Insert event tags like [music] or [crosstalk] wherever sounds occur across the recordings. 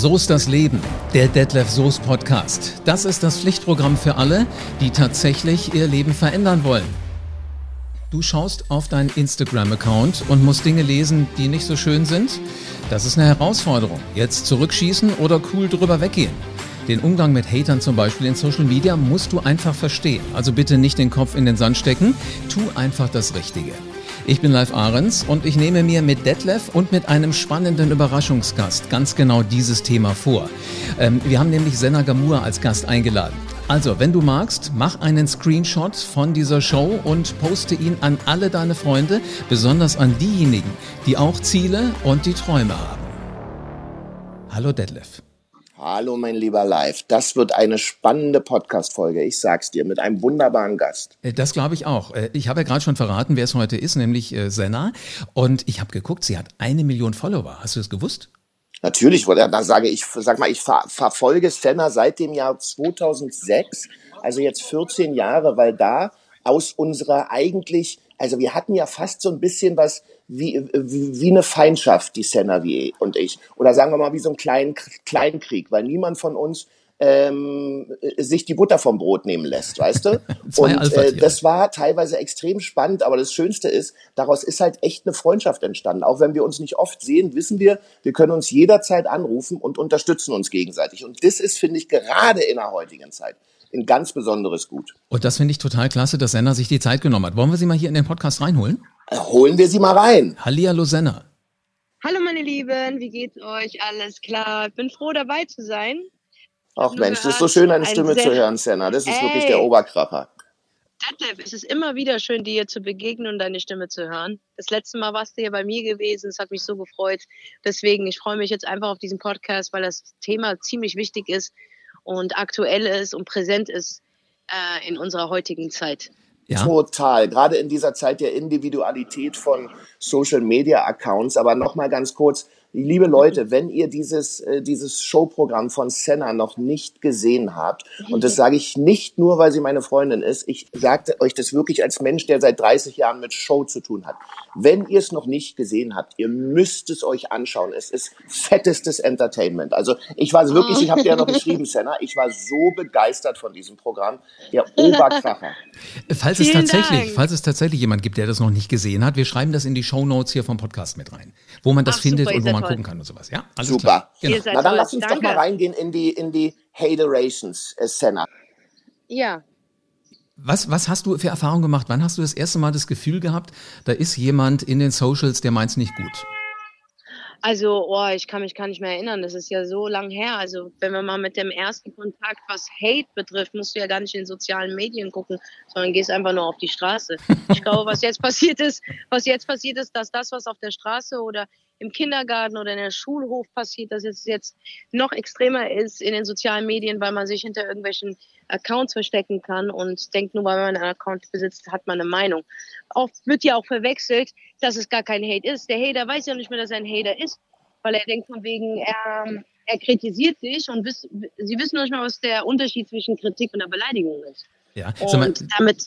So ist das Leben, der Detlef Soos Podcast. Das ist das Pflichtprogramm für alle, die tatsächlich ihr Leben verändern wollen. Du schaust auf deinen Instagram-Account und musst Dinge lesen, die nicht so schön sind. Das ist eine Herausforderung. Jetzt zurückschießen oder cool drüber weggehen. Den Umgang mit Hatern zum Beispiel in Social Media musst du einfach verstehen. Also bitte nicht den Kopf in den Sand stecken. Tu einfach das Richtige. Ich bin Live Ahrens und ich nehme mir mit Detlef und mit einem spannenden Überraschungsgast ganz genau dieses Thema vor. Ähm, wir haben nämlich Senna Gamur als Gast eingeladen. Also, wenn du magst, mach einen Screenshot von dieser Show und poste ihn an alle deine Freunde, besonders an diejenigen, die auch Ziele und die Träume haben. Hallo Detlef. Hallo, mein lieber Live. Das wird eine spannende Podcast-Folge. Ich sag's dir, mit einem wunderbaren Gast. Äh, das glaube ich auch. Äh, ich habe ja gerade schon verraten, wer es heute ist, nämlich äh, Senna. Und ich habe geguckt, sie hat eine Million Follower. Hast du das gewusst? Natürlich, da sage ich, sag mal, ich ver verfolge Senna seit dem Jahr 2006, also jetzt 14 Jahre, weil da aus unserer eigentlich, also wir hatten ja fast so ein bisschen was wie, wie, wie eine Feindschaft, die Senna wie und ich. Oder sagen wir mal wie so ein kleinen Kleinkrieg, weil niemand von uns ähm, sich die Butter vom Brot nehmen lässt, weißt du? [laughs] und äh, das war teilweise extrem spannend, aber das Schönste ist, daraus ist halt echt eine Freundschaft entstanden. Auch wenn wir uns nicht oft sehen, wissen wir, wir können uns jederzeit anrufen und unterstützen uns gegenseitig. Und das ist, finde ich, gerade in der heutigen Zeit ein ganz besonderes Gut. Und das finde ich total klasse, dass Senna sich die Zeit genommen hat. Wollen wir sie mal hier in den Podcast reinholen? Holen wir sie mal rein. Hallihallo Senna. Hallo meine Lieben, wie geht's euch? Alles klar. Ich bin froh dabei zu sein. Ach Mensch, das ist so schön, deine Stimme zu hören, Senna. Das ist Ey. wirklich der Oberkrapper. Detlef, es ist immer wieder schön, dir zu begegnen und deine Stimme zu hören. Das letzte Mal warst du hier bei mir gewesen. Es hat mich so gefreut. Deswegen, ich freue mich jetzt einfach auf diesen Podcast, weil das Thema ziemlich wichtig ist und aktuell ist und präsent ist äh, in unserer heutigen Zeit. Ja. Total. Gerade in dieser Zeit der Individualität von Social Media Accounts. Aber nochmal ganz kurz, Liebe Leute, wenn ihr dieses, äh, dieses Showprogramm von Senna noch nicht gesehen habt, und das sage ich nicht nur, weil sie meine Freundin ist, ich sagte euch das wirklich als Mensch, der seit 30 Jahren mit Show zu tun hat. Wenn ihr es noch nicht gesehen habt, ihr müsst es euch anschauen. Es ist fettestes Entertainment. Also ich war wirklich, ich habe dir ja noch geschrieben, Senna, ich war so begeistert von diesem Programm. Der Oberkracher. Falls es tatsächlich, falls es tatsächlich jemand gibt, der das noch nicht gesehen hat, wir schreiben das in die Show Notes hier vom Podcast mit rein, wo man das Ach, findet super, und wo man man gucken kann und sowas. Ja, alles Super. Genau. Na dann lass uns Danke. doch mal reingehen in die, in die Haterations, Senna. Ja. Was, was hast du für Erfahrungen gemacht? Wann hast du das erste Mal das Gefühl gehabt, da ist jemand in den Socials, der meint es nicht gut? Also, oh, ich kann mich gar nicht mehr erinnern. Das ist ja so lang her. Also, wenn wir mal mit dem ersten Kontakt, was Hate betrifft, musst du ja gar nicht in sozialen Medien gucken, sondern gehst einfach nur auf die Straße. Ich glaube, was jetzt passiert ist, was jetzt passiert ist, dass das, was auf der Straße oder im Kindergarten oder in der Schulhof passiert, dass es jetzt noch extremer ist in den sozialen Medien, weil man sich hinter irgendwelchen Accounts verstecken kann und denkt, nur weil man einen Account besitzt, hat man eine Meinung. Oft wird ja auch verwechselt, dass es gar kein Hate ist. Der Hater weiß ja nicht mehr, dass er ein Hater ist, weil er denkt von wegen, er, er kritisiert sich und wiss, sie wissen noch nicht mal, was der Unterschied zwischen Kritik und der Beleidigung ist. Ja, und damit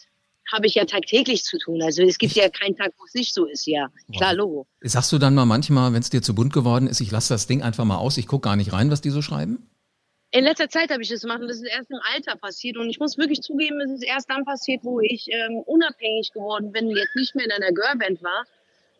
habe ich ja tagtäglich zu tun. Also es gibt ja keinen Tag, wo es nicht so ist, ja. Klar, Logo. Sagst du dann mal manchmal, wenn es dir zu bunt geworden ist, ich lasse das Ding einfach mal aus, ich gucke gar nicht rein, was die so schreiben? In letzter Zeit habe ich das gemacht und das ist erst im Alter passiert. Und ich muss wirklich zugeben, es ist erst dann passiert, wo ich ähm, unabhängig geworden bin, jetzt nicht mehr in einer Girlband war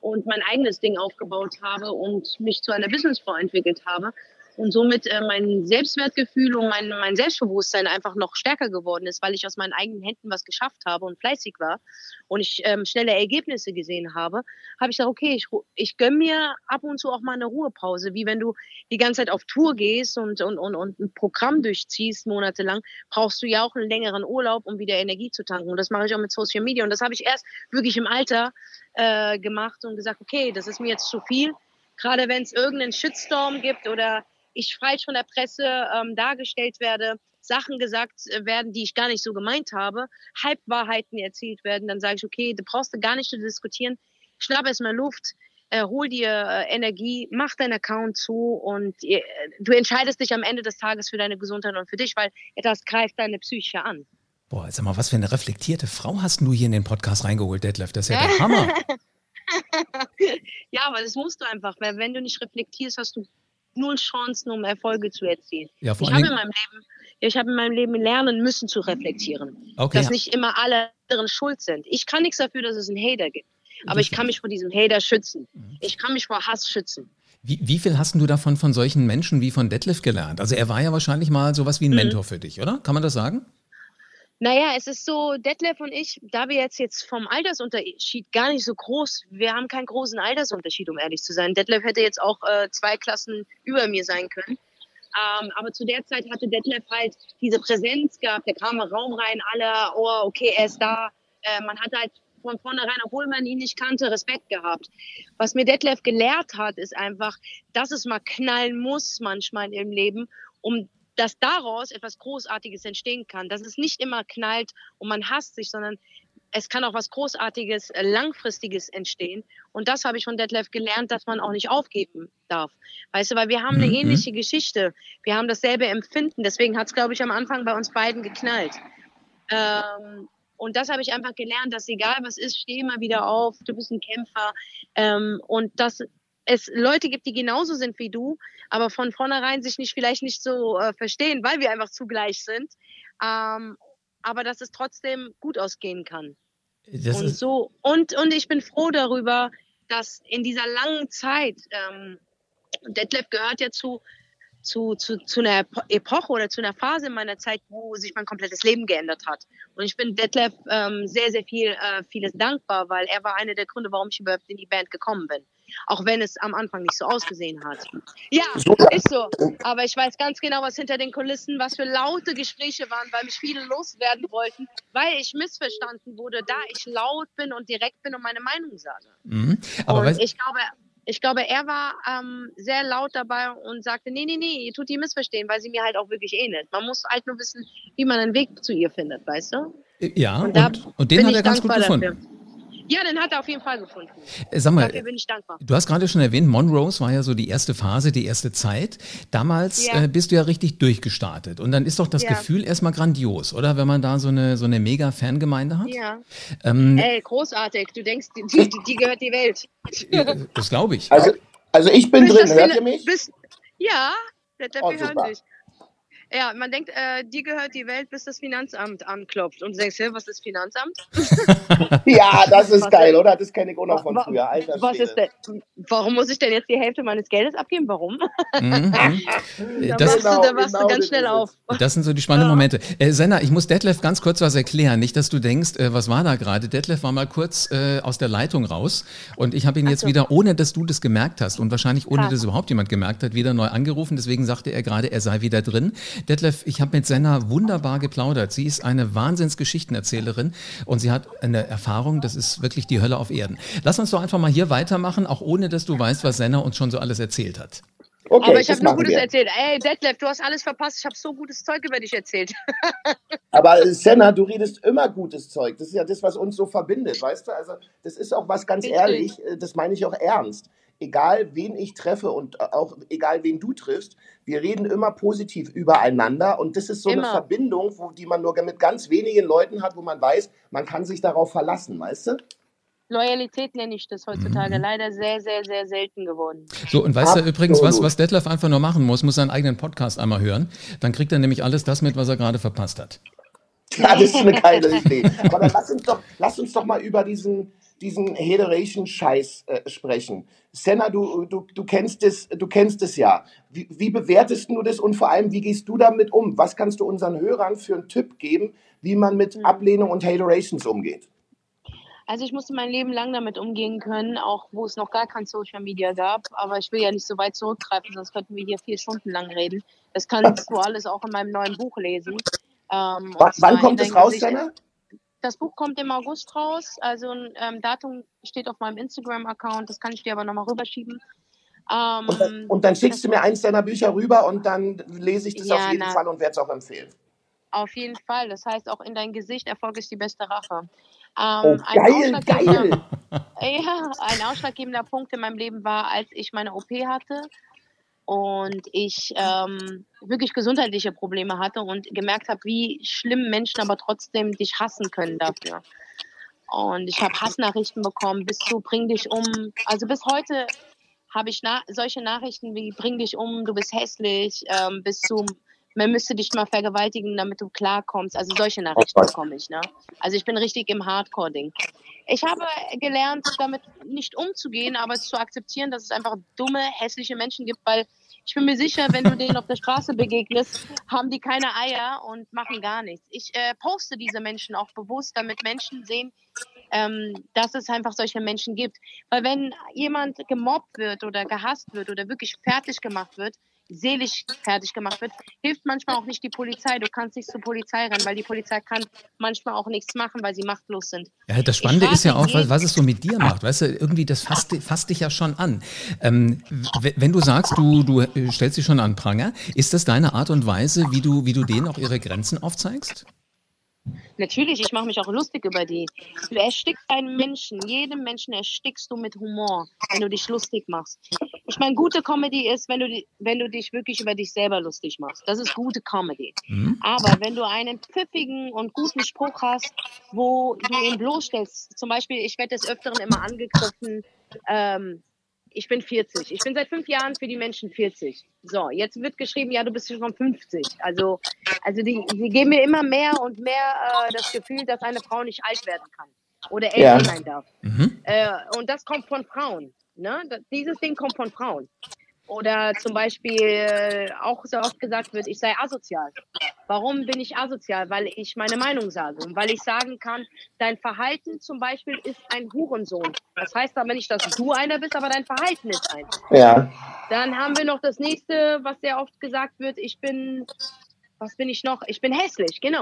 und mein eigenes Ding aufgebaut habe und mich zu einer Businessfrau entwickelt habe und somit äh, mein Selbstwertgefühl und mein, mein Selbstbewusstsein einfach noch stärker geworden ist, weil ich aus meinen eigenen Händen was geschafft habe und fleißig war und ich ähm, schnelle Ergebnisse gesehen habe, habe ich gesagt, okay, ich, ich gönn mir ab und zu auch mal eine Ruhepause, wie wenn du die ganze Zeit auf Tour gehst und, und, und, und ein Programm durchziehst monatelang, brauchst du ja auch einen längeren Urlaub, um wieder Energie zu tanken. Und das mache ich auch mit Social Media. Und das habe ich erst wirklich im Alter äh, gemacht und gesagt, okay, das ist mir jetzt zu viel, gerade wenn es irgendeinen Shitstorm gibt oder ich falsch von der Presse ähm, dargestellt werde, Sachen gesagt äh, werden, die ich gar nicht so gemeint habe, Halbwahrheiten erzählt werden, dann sage ich, okay, du brauchst du gar nicht zu diskutieren, schnapp erstmal Luft, äh, hol dir äh, Energie, mach deinen Account zu und äh, du entscheidest dich am Ende des Tages für deine Gesundheit und für dich, weil das greift deine Psyche an. Boah, sag mal, was für eine reflektierte Frau hast du hier in den Podcast reingeholt, Detlef? Das ist ja der [laughs] Hammer. ja, aber das musst du einfach, weil wenn du nicht reflektierst, hast du null Chancen, um Erfolge zu erzielen. Ja, ich habe in meinem Leben ich habe in meinem Leben lernen müssen zu reflektieren. Okay, dass ja. nicht immer alle anderen schuld sind. Ich kann nichts dafür, dass es einen Hater gibt. Aber ich kann mich vor diesem Hater schützen. Mhm. Ich kann mich vor Hass schützen. Wie, wie viel hast du davon von solchen Menschen wie von Detlef gelernt? Also er war ja wahrscheinlich mal sowas wie ein mhm. Mentor für dich, oder? Kann man das sagen? Naja, es ist so, Detlef und ich, da wir jetzt, jetzt vom Altersunterschied gar nicht so groß, wir haben keinen großen Altersunterschied, um ehrlich zu sein. Detlef hätte jetzt auch äh, zwei Klassen über mir sein können. Ähm, aber zu der Zeit hatte Detlef halt diese Präsenz gehabt, der kam Raum rein, alle, oh, okay, er ist da. Äh, man hat halt von vornherein, obwohl man ihn nicht kannte, Respekt gehabt. Was mir Detlef gelehrt hat, ist einfach, dass es mal knallen muss manchmal im Leben, um dass daraus etwas Großartiges entstehen kann. Dass es nicht immer knallt und man hasst sich, sondern es kann auch was Großartiges, äh, Langfristiges entstehen. Und das habe ich von Detlef gelernt, dass man auch nicht aufgeben darf. Weißt du, weil wir haben eine mhm. ähnliche Geschichte. Wir haben dasselbe Empfinden. Deswegen hat es, glaube ich, am Anfang bei uns beiden geknallt. Ähm, und das habe ich einfach gelernt, dass egal was ist, steh mal wieder auf, du bist ein Kämpfer. Ähm, und dass es Leute gibt, die genauso sind wie du, aber von vornherein sich nicht vielleicht nicht so äh, verstehen, weil wir einfach zugleich sind. Ähm, aber dass es trotzdem gut ausgehen kann. Das und so und und ich bin froh darüber, dass in dieser langen Zeit ähm, Detlef gehört ja zu zu, zu, zu einer Epoche oder zu einer Phase in meiner Zeit, wo sich mein komplettes Leben geändert hat. Und ich bin Detlef ähm, sehr, sehr viel, äh, vieles dankbar, weil er war einer der Gründe, warum ich überhaupt in die Band gekommen bin. Auch wenn es am Anfang nicht so ausgesehen hat. Ja, ist so. Aber ich weiß ganz genau, was hinter den Kulissen, was für laute Gespräche waren, weil mich viele loswerden wollten, weil ich missverstanden wurde, da ich laut bin und direkt bin und meine Meinung sage. Mhm. Aber und ich glaube, ich glaube, er war ähm, sehr laut dabei und sagte, nee, nee, nee, ihr tut die missverstehen, weil sie mir halt auch wirklich ähnelt. Man muss halt nur wissen, wie man einen Weg zu ihr findet, weißt du? Ja, und, und, und den hat er ganz gut gefunden. Dafür. Ja, den hat er auf jeden Fall gefunden. Äh, sag mal, Dafür bin ich dankbar. Du hast gerade schon erwähnt, Monrose war ja so die erste Phase, die erste Zeit. Damals ja. äh, bist du ja richtig durchgestartet. Und dann ist doch das ja. Gefühl erstmal grandios, oder? Wenn man da so eine, so eine mega Fangemeinde hat. Ja. Ähm, Ey, großartig. Du denkst, die, die, die gehört die Welt. [laughs] das glaube ich. Also, also ich bin bist drin, hört ihr mich? Bist, ja, der, der oh, hören dich. Ja, man denkt, äh, dir gehört die Welt, bis das Finanzamt anklopft. Und du denkst, hey, was ist Finanzamt? [laughs] ja, das ist was geil, oder? Das kenne ich auch noch von früher. Alter was ist denn, warum muss ich denn jetzt die Hälfte meines Geldes abgeben? Warum? Mhm. [laughs] da das, machst, du, da machst genau, du ganz schnell auf. Das sind so die spannenden Momente. Äh, Senna, ich muss Detlef ganz kurz was erklären. Nicht, dass du denkst, äh, was war da gerade? Detlef war mal kurz äh, aus der Leitung raus und ich habe ihn jetzt so. wieder, ohne dass du das gemerkt hast und wahrscheinlich ohne, dass überhaupt jemand gemerkt hat, wieder neu angerufen. Deswegen sagte er gerade, er sei wieder drin. Detlef, ich habe mit Senna wunderbar geplaudert. Sie ist eine Wahnsinnsgeschichtenerzählerin und sie hat eine Erfahrung, das ist wirklich die Hölle auf Erden. Lass uns doch einfach mal hier weitermachen, auch ohne dass du weißt, was Senna uns schon so alles erzählt hat. Okay, aber ich habe nur Gutes wir. erzählt. Ey, Detlef, du hast alles verpasst. Ich habe so gutes Zeug über dich erzählt. [laughs] aber Senna, du redest immer gutes Zeug. Das ist ja das, was uns so verbindet, weißt du? Also, das ist auch was ganz ehrlich, äh, das meine ich auch ernst egal wen ich treffe und auch egal wen du triffst, wir reden immer positiv übereinander und das ist so immer. eine Verbindung, wo, die man nur mit ganz wenigen Leuten hat, wo man weiß, man kann sich darauf verlassen, weißt du? Loyalität nenne ich das heutzutage. Mhm. Leider sehr, sehr, sehr selten geworden. So, und weißt du übrigens, was, was Detlef einfach nur machen muss, muss seinen eigenen Podcast einmal hören. Dann kriegt er nämlich alles das mit, was er gerade verpasst hat. Ja, das ist eine geile Idee. Aber dann lass uns doch, lass uns doch mal über diesen, diesen Hateration-Scheiß äh, sprechen. Senna, du, du, du, kennst es, du kennst es ja. Wie, wie bewertest du das und vor allem, wie gehst du damit um? Was kannst du unseren Hörern für einen Tipp geben, wie man mit mhm. Ablehnung und Haterations umgeht? Also ich musste mein Leben lang damit umgehen können, auch wo es noch gar kein Social Media gab. Aber ich will ja nicht so weit zurückgreifen, sonst könnten wir hier vier Stunden lang reden. Das kannst du [laughs] alles auch in meinem neuen Buch lesen. Ähm, wann kommt es raus, Senna? Das Buch kommt im August raus. Also ein ähm, Datum steht auf meinem Instagram-Account. Das kann ich dir aber nochmal rüberschieben. Ähm, und, dann, und, dann, schickst du mir eins deiner Bücher rüber und dann lese ich das ja, auf jeden na, Fall und werde es auch empfehlen. Auf jeden Fall. Das heißt auch in dein Gesicht, Erfolg ist die beste Rache. Ähm, oh, geil, geil. [laughs] Ja, ein ausschlaggebender Punkt in meinem Leben war, als ich meine OP hatte und ich ähm, wirklich gesundheitliche Probleme hatte und gemerkt habe, wie schlimm Menschen aber trotzdem dich hassen können dafür. Und ich habe Hassnachrichten bekommen, bis zu bring dich um. Also bis heute habe ich na solche Nachrichten wie bring dich um, du bist hässlich, ähm, bis zu man müsste dich mal vergewaltigen, damit du klarkommst. Also solche Nachrichten bekomme ich. Ne? Also ich bin richtig im Hardcore-Ding. Ich habe gelernt, damit nicht umzugehen, aber es zu akzeptieren, dass es einfach dumme, hässliche Menschen gibt, weil ich bin mir sicher, wenn du denen auf der Straße begegnest, haben die keine Eier und machen gar nichts. Ich äh, poste diese Menschen auch bewusst, damit Menschen sehen, ähm, dass es einfach solche Menschen gibt. Weil wenn jemand gemobbt wird oder gehasst wird oder wirklich fertig gemacht wird, seelisch fertig gemacht wird, hilft manchmal auch nicht die Polizei. Du kannst nicht zur Polizei rennen, weil die Polizei kann manchmal auch nichts machen, weil sie machtlos sind. Ja, das Spannende ist ja auch, was, was, es so mit dir macht. Weißt du, irgendwie, das fasst, fasst dich ja schon an. Ähm, wenn du sagst, du, du stellst dich schon an Pranger, ist das deine Art und Weise, wie du, wie du denen auch ihre Grenzen aufzeigst? Natürlich, ich mache mich auch lustig über die. Du erstickst einen Menschen, jeden Menschen erstickst du mit Humor, wenn du dich lustig machst. Ich meine, gute Comedy ist, wenn du, wenn du dich wirklich über dich selber lustig machst. Das ist gute Comedy. Mhm. Aber wenn du einen pfiffigen und guten Spruch hast, wo du ihn bloßstellst, zum Beispiel, ich werde des Öfteren immer angegriffen, ähm, ich bin 40. Ich bin seit fünf Jahren für die Menschen 40. So, jetzt wird geschrieben, ja, du bist schon 50. Also, also die, die geben mir immer mehr und mehr äh, das Gefühl, dass eine Frau nicht alt werden kann oder älter ja. sein darf. Mhm. Äh, und das kommt von Frauen. Ne? Dieses Ding kommt von Frauen. Oder zum Beispiel äh, auch so oft gesagt wird, ich sei asozial. Warum bin ich asozial? Weil ich meine Meinung sage und weil ich sagen kann, dein Verhalten zum Beispiel ist ein Hurensohn. Das heißt aber nicht, dass du einer bist, aber dein Verhalten ist ein. Ja. Dann haben wir noch das nächste, was sehr oft gesagt wird, ich bin, was bin ich noch? Ich bin hässlich, genau.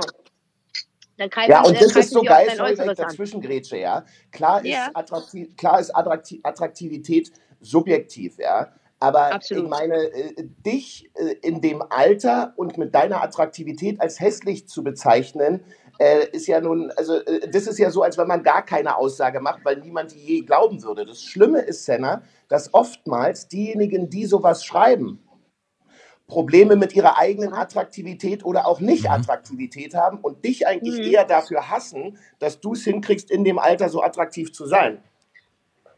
Dann ja, und das ist so geil, sorry, dazwischen grätsche, ja. Klar ist, ja. Attraktiv, klar ist Attraktivität subjektiv, ja. Aber Absolut. ich meine, äh, dich äh, in dem Alter und mit deiner Attraktivität als hässlich zu bezeichnen, äh, ist ja nun, also das ist ja so, als wenn man gar keine Aussage macht, weil niemand die je glauben würde. Das Schlimme ist, Senna, dass oftmals diejenigen, die sowas schreiben, Probleme mit ihrer eigenen Attraktivität oder auch Nicht-Attraktivität mhm. haben und dich eigentlich mhm. eher dafür hassen, dass du es hinkriegst, in dem Alter so attraktiv zu sein.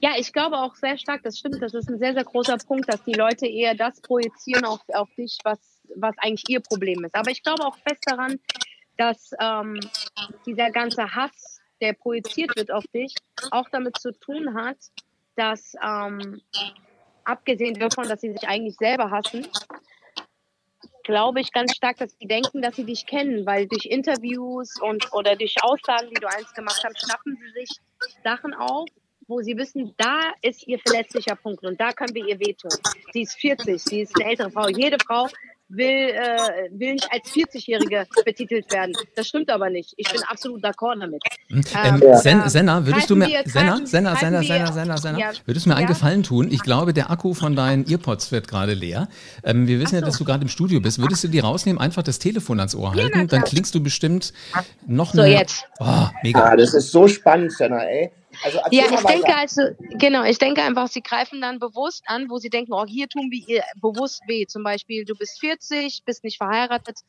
Ja, ich glaube auch sehr stark, das stimmt, das ist ein sehr, sehr großer Punkt, dass die Leute eher das projizieren auf, auf dich, was, was eigentlich ihr Problem ist. Aber ich glaube auch fest daran, dass ähm, dieser ganze Hass, der projiziert wird auf dich, auch damit zu tun hat, dass ähm, abgesehen davon, dass sie sich eigentlich selber hassen, glaube ich ganz stark, dass sie denken, dass sie dich kennen, weil durch Interviews und oder durch Aussagen, die du einst gemacht hast, schnappen sie sich Sachen auf, wo sie wissen, da ist ihr verletzlicher Punkt und da können wir ihr wehtun. Sie ist 40, sie ist eine ältere Frau. Jede Frau will, äh, will nicht als 40-Jährige betitelt werden. Das stimmt aber nicht. Ich bin absolut d'accord damit. Hm. Ähm, ähm, Sen Senna, würdest du mir, wir, Senna, Senna, Senna, Senna, Senna, Senna, ja. würdest du mir einen Gefallen tun? Ich glaube, der Akku von deinen Earpods wird gerade leer. Ähm, wir wissen so. ja, dass du gerade im Studio bist. Würdest du die rausnehmen, einfach das Telefon ans Ohr halten? Ja, dann klingst du bestimmt noch so, mehr. So, jetzt. Oh, mega. Ah, das ist so spannend, Senna, ey. Also ja, ich denke also, genau, ich denke einfach, sie greifen dann bewusst an, wo sie denken, oh, hier tun wir ihr bewusst weh. Zum Beispiel, du bist 40, bist nicht verheiratet,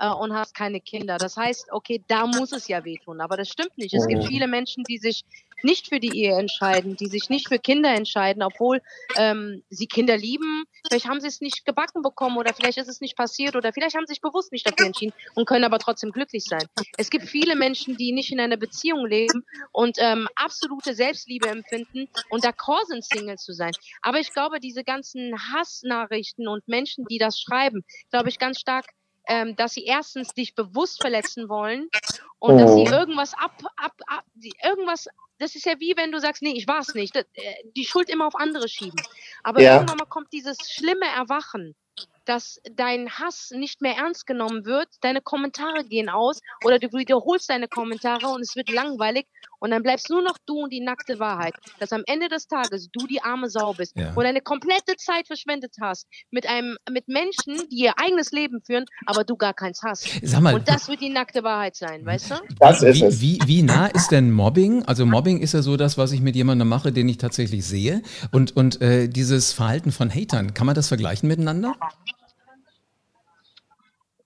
äh, und hast keine Kinder. Das heißt, okay, da muss es ja wehtun. Aber das stimmt nicht. Es gibt oh. viele Menschen, die sich nicht für die Ehe entscheiden, die sich nicht für Kinder entscheiden, obwohl ähm, sie Kinder lieben. Vielleicht haben sie es nicht gebacken bekommen oder vielleicht ist es nicht passiert oder vielleicht haben sie sich bewusst nicht dafür entschieden und können aber trotzdem glücklich sein. Es gibt viele Menschen, die nicht in einer Beziehung leben und ähm, absolute Selbstliebe empfinden und d'accord sind, Single zu sein. Aber ich glaube, diese ganzen Hassnachrichten und Menschen, die das schreiben, glaube ich ganz stark, ähm, dass sie erstens dich bewusst verletzen wollen und oh. dass sie oh. irgendwas ab, ab, ab, irgendwas, das ist ja wie wenn du sagst, nee, ich war's nicht, das, äh, die Schuld immer auf andere schieben. Aber ja. irgendwann mal kommt dieses schlimme Erwachen dass dein Hass nicht mehr ernst genommen wird, deine Kommentare gehen aus oder du wiederholst deine Kommentare und es wird langweilig und dann bleibst nur noch du und die nackte Wahrheit, dass am Ende des Tages du die arme Sau bist, ja. wo deine komplette Zeit verschwendet hast mit einem mit Menschen, die ihr eigenes Leben führen, aber du gar keins hast. Sag mal, und das wird die nackte Wahrheit sein, weißt du? Das ist es. Wie, wie nah ist denn Mobbing? Also Mobbing ist ja so das, was ich mit jemandem mache, den ich tatsächlich sehe und und äh, dieses Verhalten von Hatern, kann man das vergleichen miteinander?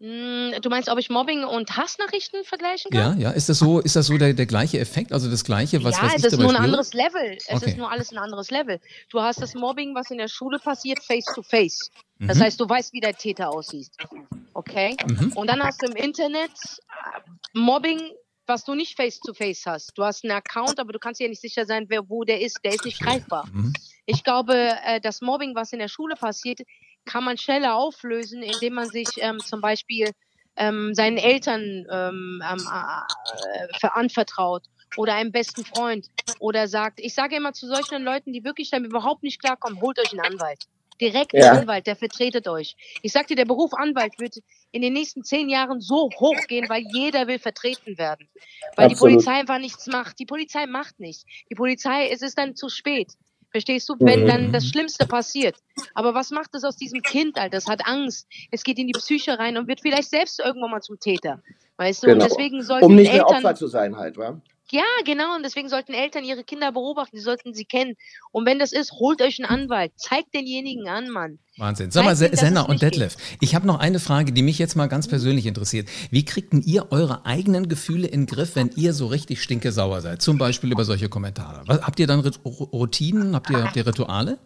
Hm, du meinst, ob ich Mobbing und Hassnachrichten vergleichen kann? Ja, ja. Ist das so, ist das so der, der gleiche Effekt? Also das gleiche, was ja, was es ist nur ein spüre? anderes Level. Es Okay. ist nur alles ein anderes Level. Du hast das Mobbing, was in der Schule passiert, face to face. Das Mhm. heißt, du weißt, wie der Täter aussieht. Okay? Mhm. Und dann hast du im Internet äh, Mobbing, was du nicht face to face hast. Du hast einen Account, aber du kannst dir nicht sicher sein, wer wo der ist. Der ist nicht greifbar. Mhm. Ich glaube, äh, das Mobbing, was in der Schule passiert, kann man schneller auflösen, indem man sich ähm, zum Beispiel ähm, seinen Eltern ähm, ähm, äh, ver- anvertraut oder einem besten Freund oder sagt, ich sage immer zu solchen Leuten, die wirklich damit überhaupt nicht klarkommen, holt euch einen Anwalt. Direkt Ja. einen Anwalt, der vertretet euch. Ich sag dir, der Beruf Anwalt wird in den nächsten zehn Jahren so hoch gehen, weil jeder will vertreten werden. Weil die Absolut. Polizei einfach nichts macht. Die Polizei macht nichts. Die Polizei, es ist dann zu spät. Verstehst du? Wenn Mhm. dann das Schlimmste passiert. Aber was macht es aus diesem Kind, Alter? Das hat Angst. Es geht in die Psyche rein und wird vielleicht selbst irgendwann mal zum Täter. Weißt du? Genau. Und deswegen sollten Um nicht mehr Eltern. Opfer zu sein halt, wa? Ja, genau. Und deswegen sollten Eltern ihre Kinder beobachten. Die sollten sie kennen. Und wenn das ist, holt euch einen Anwalt. Zeigt denjenigen an, Mann. Wahnsinn. Sag mal, Senna und. Detlef, ich habe noch eine Frage, die mich jetzt mal ganz persönlich interessiert. Wie kriegt denn ihr eure eigenen Gefühle in den Griff, wenn ihr so richtig stinkesauer seid? Zum Beispiel über solche Kommentare. Was, habt ihr dann Routinen? Habt ihr, habt ihr Rituale?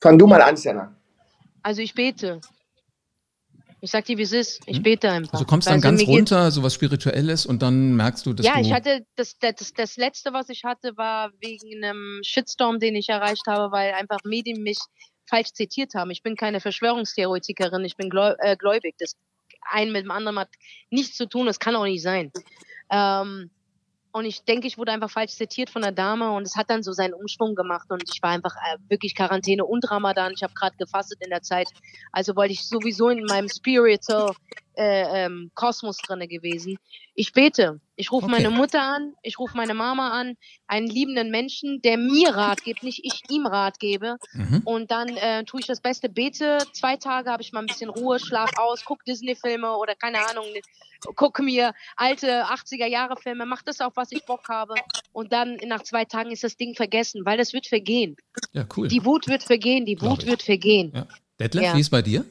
Fang du mal an, Senna. Also ich bete. Ich sag dir, wie es ist. Ich bete einfach. Also kommst dann Also ganz runter, so was Spirituelles und dann merkst du, dass ja, du... ich hatte das, das, das letzte, was ich hatte, war wegen einem Shitstorm, den ich erreicht habe, weil einfach Medien mich falsch zitiert haben. Ich bin keine Verschwörungstheoretikerin, ich bin äh, gläubig. Das ein mit dem anderen hat nichts zu tun, das kann auch nicht sein. Ähm, und ich denke, ich wurde einfach falsch zitiert von der Dame und es hat dann so seinen Umschwung gemacht und ich war einfach äh, wirklich Quarantäne und Ramadan. Ich habe gerade gefastet in der Zeit. Also wollte ich sowieso in meinem Spiritual äh, ähm, Kosmos drinne gewesen. Ich bete. Ich rufe Okay. meine Mutter an, ich rufe meine Mama an, einen liebenden Menschen, der mir Rat gibt, nicht ich ihm Rat gebe. Mhm. Und dann äh, tue ich das Beste, bete. Zwei Tage habe ich mal ein bisschen Ruhe, schlaf aus, guck Disney-Filme oder keine Ahnung, gucke mir alte 80er-Jahre-Filme, mach das auf, was ich Bock habe. Und dann nach zwei Tagen ist das Ding vergessen, weil das wird vergehen. Ja, cool. Die Wut wird vergehen, die Wut wird vergehen. Ja. Detlef, Ja. wie ist bei dir?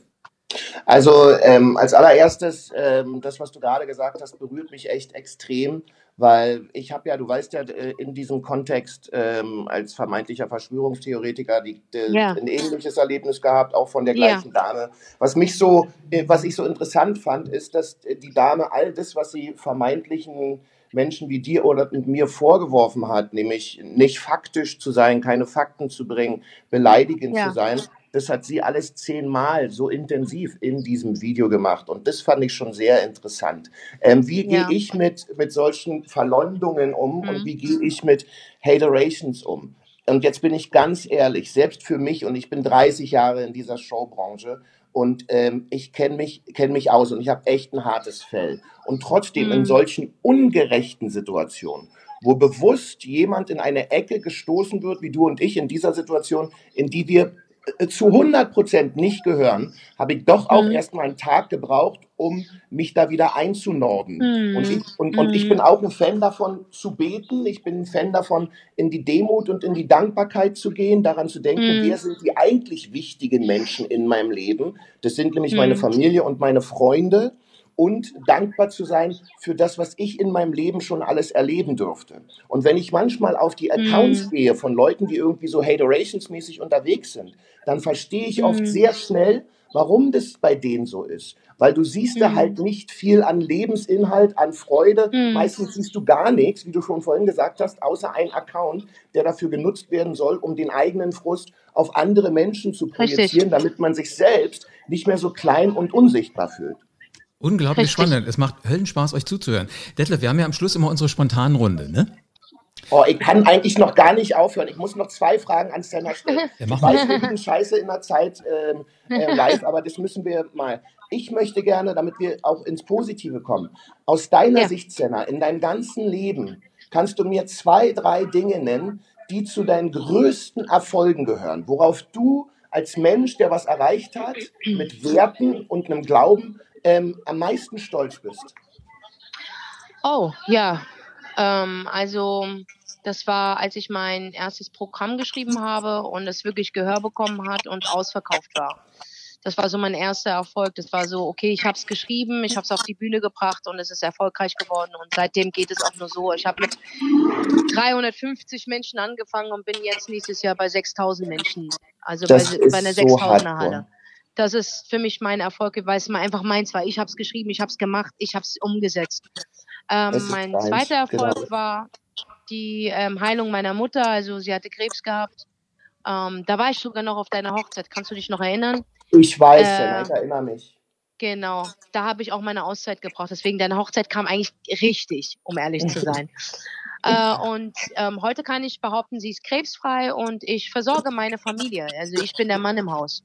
Also ähm, als allererstes, ähm, das, was du gerade gesagt hast, berührt mich echt extrem, weil ich habe ja, du weißt ja, äh, in diesem Kontext ähm, als vermeintlicher Verschwörungstheoretiker die, die, Ja. ein ähnliches Erlebnis gehabt, auch von der Ja. gleichen Dame. Was mich so, äh, was ich so interessant fand, ist, dass die Dame all das, was sie vermeintlichen Menschen wie dir oder mir vorgeworfen hat, nämlich nicht faktisch zu sein, keine Fakten zu bringen, beleidigend Ja. zu sein, das hat sie alles zehnmal so intensiv in diesem Video gemacht. Und das fand ich schon sehr interessant. Ähm, wie Ja. gehe ich mit, mit solchen Verleumdungen um Mhm. und wie gehe ich mit Haterations um? Und jetzt bin ich ganz ehrlich, selbst für mich, und ich bin 30 Jahre in dieser Showbranche, und ähm, ich kenne mich, kenn mich aus und ich habe echt ein hartes Fell. Und trotzdem in Mhm. solchen ungerechten Situationen, wo bewusst jemand in eine Ecke gestoßen wird, wie du und ich in dieser Situation, in die wir zu 100 Prozent nicht gehören, habe ich doch auch Mhm. erstmal einen Tag gebraucht, um mich da wieder einzunorden. Mhm. Und, ich, und, und ich Mhm. bin auch ein Fan davon zu beten. Ich bin ein Fan davon, in die Demut und in die Dankbarkeit zu gehen, daran zu denken, Mhm. wer sind die eigentlich wichtigen Menschen in meinem Leben. Das sind nämlich meine Mhm. Familie und meine Freunde. Und dankbar zu sein für das, was ich in meinem Leben schon alles erleben durfte. Und wenn ich manchmal auf die Accounts Mhm. gehe von Leuten, die irgendwie so Haterations-mäßig unterwegs sind, dann verstehe ich oft Mhm. sehr schnell, warum das bei denen so ist. Weil du siehst da Mhm. halt nicht viel an Lebensinhalt, an Freude. Mhm. Meistens siehst du gar nichts, wie du schon vorhin gesagt hast, außer ein Account, der dafür genutzt werden soll, um den eigenen Frust auf andere Menschen zu Richtig. projizieren, damit man sich selbst nicht mehr so klein und unsichtbar fühlt. Unglaublich Richtig. spannend. Es macht Höllenspaß, euch zuzuhören. Detlef, wir haben ja am Schluss immer unsere Spontanrunde, ne? Oh, ich kann eigentlich noch gar nicht aufhören. Ich muss noch zwei Fragen an Senna stellen. [laughs] Ja, Ich mach mal. weiß, wir scheiße in der Zeit ähm, äh, live, aber das müssen wir mal. Ich möchte gerne, damit wir auch ins Positive kommen, aus deiner Ja. Sicht, Senna, in deinem ganzen Leben, kannst du mir zwei, drei Dinge nennen, die zu deinen größten Erfolgen gehören, worauf du als Mensch, der was erreicht hat, mit Werten und einem Glauben ähm, am meisten stolz bist? Oh, ja. Ähm, also, das war, als ich mein erstes Programm geschrieben habe und es wirklich Gehör bekommen hat und ausverkauft war. Das war so mein erster Erfolg. Das war so, okay, ich habe es geschrieben, ich habe es auf die Bühne gebracht und es ist erfolgreich geworden. Und seitdem geht es auch nur so. Ich habe mit 350 Menschen angefangen und bin jetzt nächstes Jahr bei 6000 Menschen. Also bei, bei, einer so 6000er Halle. Das ist für mich mein Erfolg, weil es mal einfach meins war. Ich habe es geschrieben, ich habe es gemacht, ich habe es umgesetzt. Ähm, mein zweiter Erfolg genau. war die ähm, Heilung meiner Mutter. Also sie hatte Krebs gehabt. Ähm, da war ich sogar noch auf deiner Hochzeit. Kannst du dich noch erinnern? Ich weiß, äh, ich erinnere mich. Genau, da habe ich auch meine Auszeit gebraucht. Deswegen deine Hochzeit kam eigentlich richtig, um ehrlich zu sein. [laughs] äh, und ähm, heute kann ich behaupten, sie ist krebsfrei und ich versorge meine Familie. Also ich bin der Mann im Haus.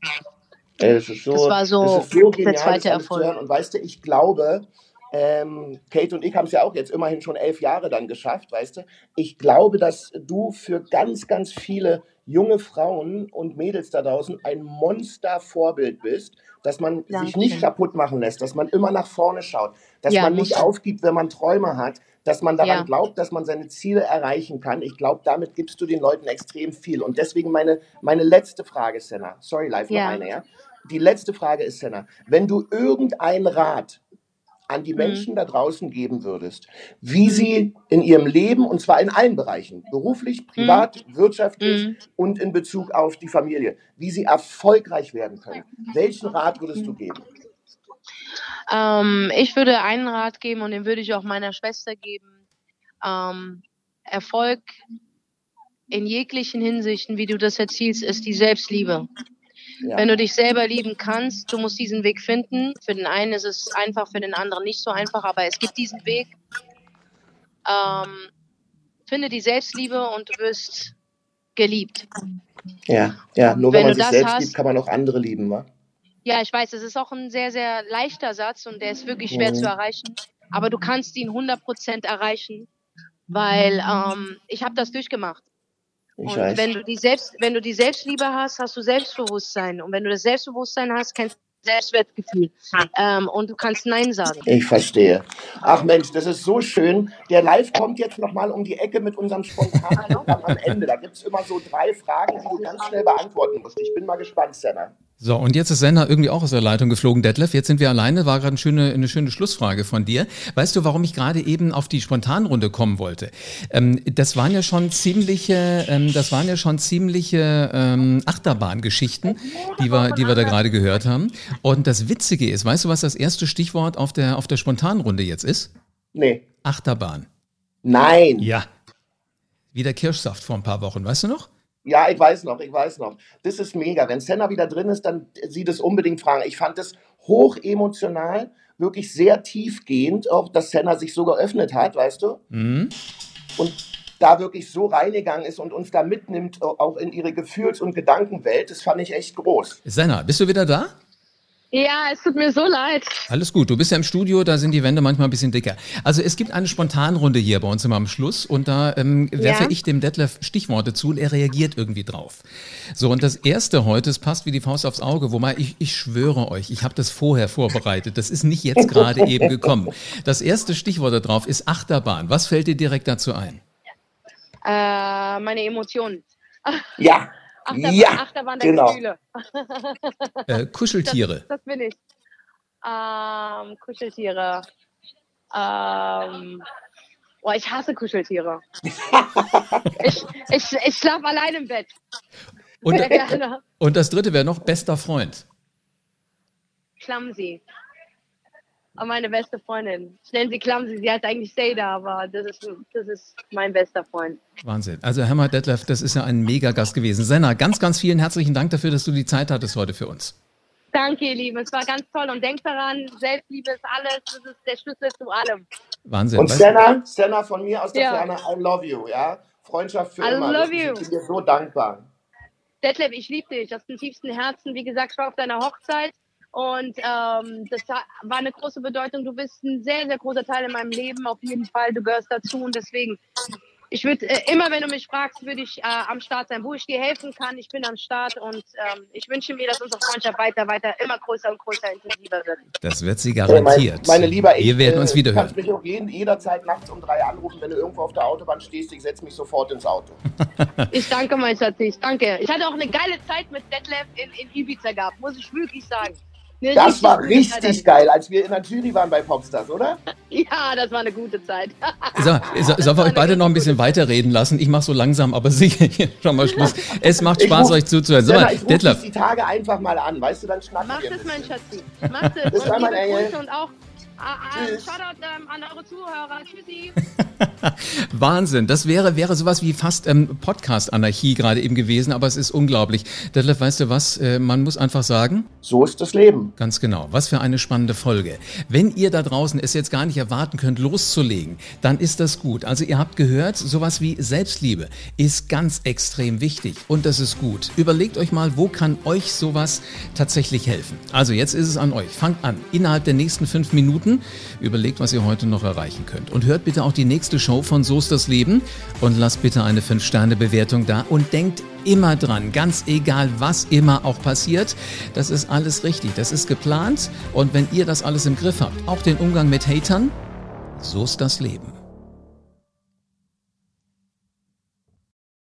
Das, so, das war so, das so genial, der zweite Erfolg. Und weißt du, ich glaube, ähm, Kate und ich haben es ja auch jetzt immerhin schon elf Jahre dann geschafft, weißt du. Ich glaube, dass du für ganz, ganz viele junge Frauen und Mädels da draußen ein Monstervorbild bist, dass man Danke. sich nicht kaputt machen lässt, dass man immer nach vorne schaut, dass ja, man nicht aufgibt, wenn man Träume hat, dass man daran ja. glaubt, dass man seine Ziele erreichen kann. Ich glaube, damit gibst du den Leuten extrem viel. Und deswegen meine, meine letzte Frage, Senna. Sorry, live ja. noch eine, ja? Die letzte Frage ist, Senna, wenn du irgendeinen Rat an die mhm. Menschen mhm. da draußen geben würdest, wie sie in ihrem Leben, und zwar in allen Bereichen, beruflich, mhm. privat, mhm. wirtschaftlich mhm. und in Bezug auf die Familie, wie sie erfolgreich werden können. Welchen Rat würdest du geben? Ähm, ich würde einen Rat geben und den würde ich auch meiner Schwester geben. Ähm, Erfolg in jeglichen Hinsichten, wie du das erzielst, ist die Selbstliebe. Ja. Wenn du dich selber lieben kannst, du musst diesen Weg finden. Für den einen ist es einfach, für den anderen nicht so einfach, aber es gibt diesen Weg. Ähm, finde die Selbstliebe und du wirst geliebt. Ja, ja, nur wenn, wenn man sich selbst hast, liebt, kann man auch andere lieben, wa? Ja, ich weiß, es ist auch ein sehr, sehr leichter Satz und der ist wirklich schwer mhm. zu erreichen. Aber du kannst ihn 100% erreichen, weil ähm, ich habe das durchgemacht. Ich und weiß. wenn du die Selbst, wenn du die Selbstliebe hast, hast du Selbstbewusstsein. Und wenn du das Selbstbewusstsein hast, kennst du Selbstwertgefühl. Ähm, und du kannst Nein sagen. Ich verstehe. Ach Mensch, das ist so schön. Der Live kommt jetzt nochmal um die Ecke mit unserem spontanen am Ende. Da gibt es immer so drei Fragen, die du ganz schnell beantworten musst. Ich bin mal gespannt, Senna. So, und jetzt ist Sender irgendwie auch aus der Leitung geflogen, Detlef. Jetzt sind wir alleine, war gerade eine schöne, eine schöne Schlussfrage von dir. Weißt du, warum ich gerade eben auf die Spontanrunde kommen wollte? Ähm, das waren ja schon ziemliche, ähm, das waren ja schon ziemliche ähm, Achterbahngeschichten, die wir, die wir da gerade gehört haben. Und das Witzige ist, weißt du, was das erste Stichwort auf der, auf der Spontanrunde jetzt ist? Nee. Achterbahn. Nein. Ja. Wie der Kirschsaft vor ein paar Wochen, weißt du noch? Ja, ich weiß noch, ich weiß noch. Das ist mega. Wenn Senna wieder drin ist, dann sie das unbedingt fragen. Ich fand es hoch emotional, wirklich sehr tiefgehend, auch dass Senna sich so geöffnet hat, weißt du? Mhm. Und da wirklich so reingegangen ist und uns da mitnimmt, auch in ihre Gefühls- und Gedankenwelt, das fand ich echt groß. Senna, bist du wieder da? Ja, es tut mir so leid. Alles gut, du bist ja im Studio, da sind die Wände manchmal ein bisschen dicker. Also es gibt eine Spontanrunde hier bei uns immer am Schluss und da ähm, werfe ja. ich dem Detlef Stichworte zu und er reagiert irgendwie drauf. So, und das erste heute, es passt wie die Faust aufs Auge, wobei ich, ich schwöre euch, ich habe das vorher vorbereitet. Das ist nicht jetzt gerade [laughs] eben gekommen. Das erste Stichwort da drauf ist Achterbahn. Was fällt dir direkt dazu ein? Äh, meine Emotionen. Ja. Achterbahn, ja, Achterbahn der genau. Gefühle. Äh, Kuscheltiere. Das, das, bin ich. Ähm, Kuscheltiere. Ähm, oh, ich hasse Kuscheltiere. [laughs] ich ich, ich schlafe allein im Bett. Und, [laughs] und das dritte wäre noch bester Freund. Clumsy meine beste Freundin. Ich nenne sie Clumsy, sie heißt eigentlich Seda, aber das ist, das ist mein bester Freund. Wahnsinn. Also Hammer Detlef, das ist ja ein Mega-Gast gewesen. Senna, ganz, ganz vielen herzlichen Dank dafür, dass du die Zeit hattest heute für uns. Danke, ihr Lieben. Es war ganz toll. Und denkt daran, Selbstliebe ist alles. Das ist der Schlüssel zu allem. Wahnsinn. Und Senna, Senna von mir aus der ja. Ferne, I love you. Ja? Freundschaft für I immer. I love you. Ich bin dir so dankbar. Detlef, ich liebe dich aus dem tiefsten Herzen. Wie gesagt, ich war auf deiner Hochzeit. Und ähm, das war eine große Bedeutung. Du bist ein sehr, sehr großer Teil in meinem Leben. Auf jeden Fall, du gehörst dazu. Und deswegen, ich ich würde äh, immer, wenn du mich fragst, würde ich äh, am Start sein, wo ich dir helfen kann. Ich bin am Start und ähm, ich wünsche mir, dass unsere Freundschaft weiter, weiter immer größer und größer intensiver wird. Das wird sie garantiert. Hey, meine, Lieber, wir werden uns wieder hören. Du kannst mich auch jeden, jederzeit nachts um drei anrufen, wenn du irgendwo auf der Autobahn stehst. Ich setze mich sofort ins Auto. [laughs] ich danke, mein Schatz. Ich danke. Ich hatte auch eine geile Zeit mit Detlef in, in Ibiza gehabt, muss ich wirklich sagen. Eine das war richtig geil, als wir in der Jury waren bei Popstars, oder? [laughs] Ja, das war eine gute Zeit. [laughs] so, so, sollen wir euch beide noch ein bisschen weiterreden lassen? Ich mache so langsam, aber [laughs] sicher schon mal Schluss. Es macht Spaß, ruf, euch zuzuhören. So, mal, ich Detlef. die Tage einfach mal an, weißt du, dann schnacken Mach das, mein Schatzi. Mach das. Bis dann, mein Engel. Und auch Ah, ah, Shoutout ähm, an eure Zuhörer. Tschüssi. [laughs] Wahnsinn. Das wäre, wäre sowas wie fast ähm, Podcast-Anarchie gerade eben gewesen, aber es ist unglaublich. Detlef, weißt du was? Äh, man muss einfach sagen. So ist das Leben. Ganz genau. Was für eine spannende Folge. Wenn ihr da draußen es jetzt gar nicht erwarten könnt, loszulegen, dann ist das gut. Also ihr habt gehört, sowas wie Selbstliebe ist ganz extrem wichtig und das ist gut. Überlegt euch mal, wo kann euch sowas tatsächlich helfen? Also jetzt ist es an euch. Fangt an. Innerhalb der nächsten fünf Minuten Minuten. Überlegt, was ihr heute noch erreichen könnt. Und hört bitte auch die nächste Show von So ist das Leben und lasst bitte eine 5-Sterne-Bewertung da und denkt immer dran, ganz egal, was immer auch passiert, das ist alles richtig, das ist geplant und wenn ihr das alles im Griff habt, auch den Umgang mit Hatern, so ist das Leben.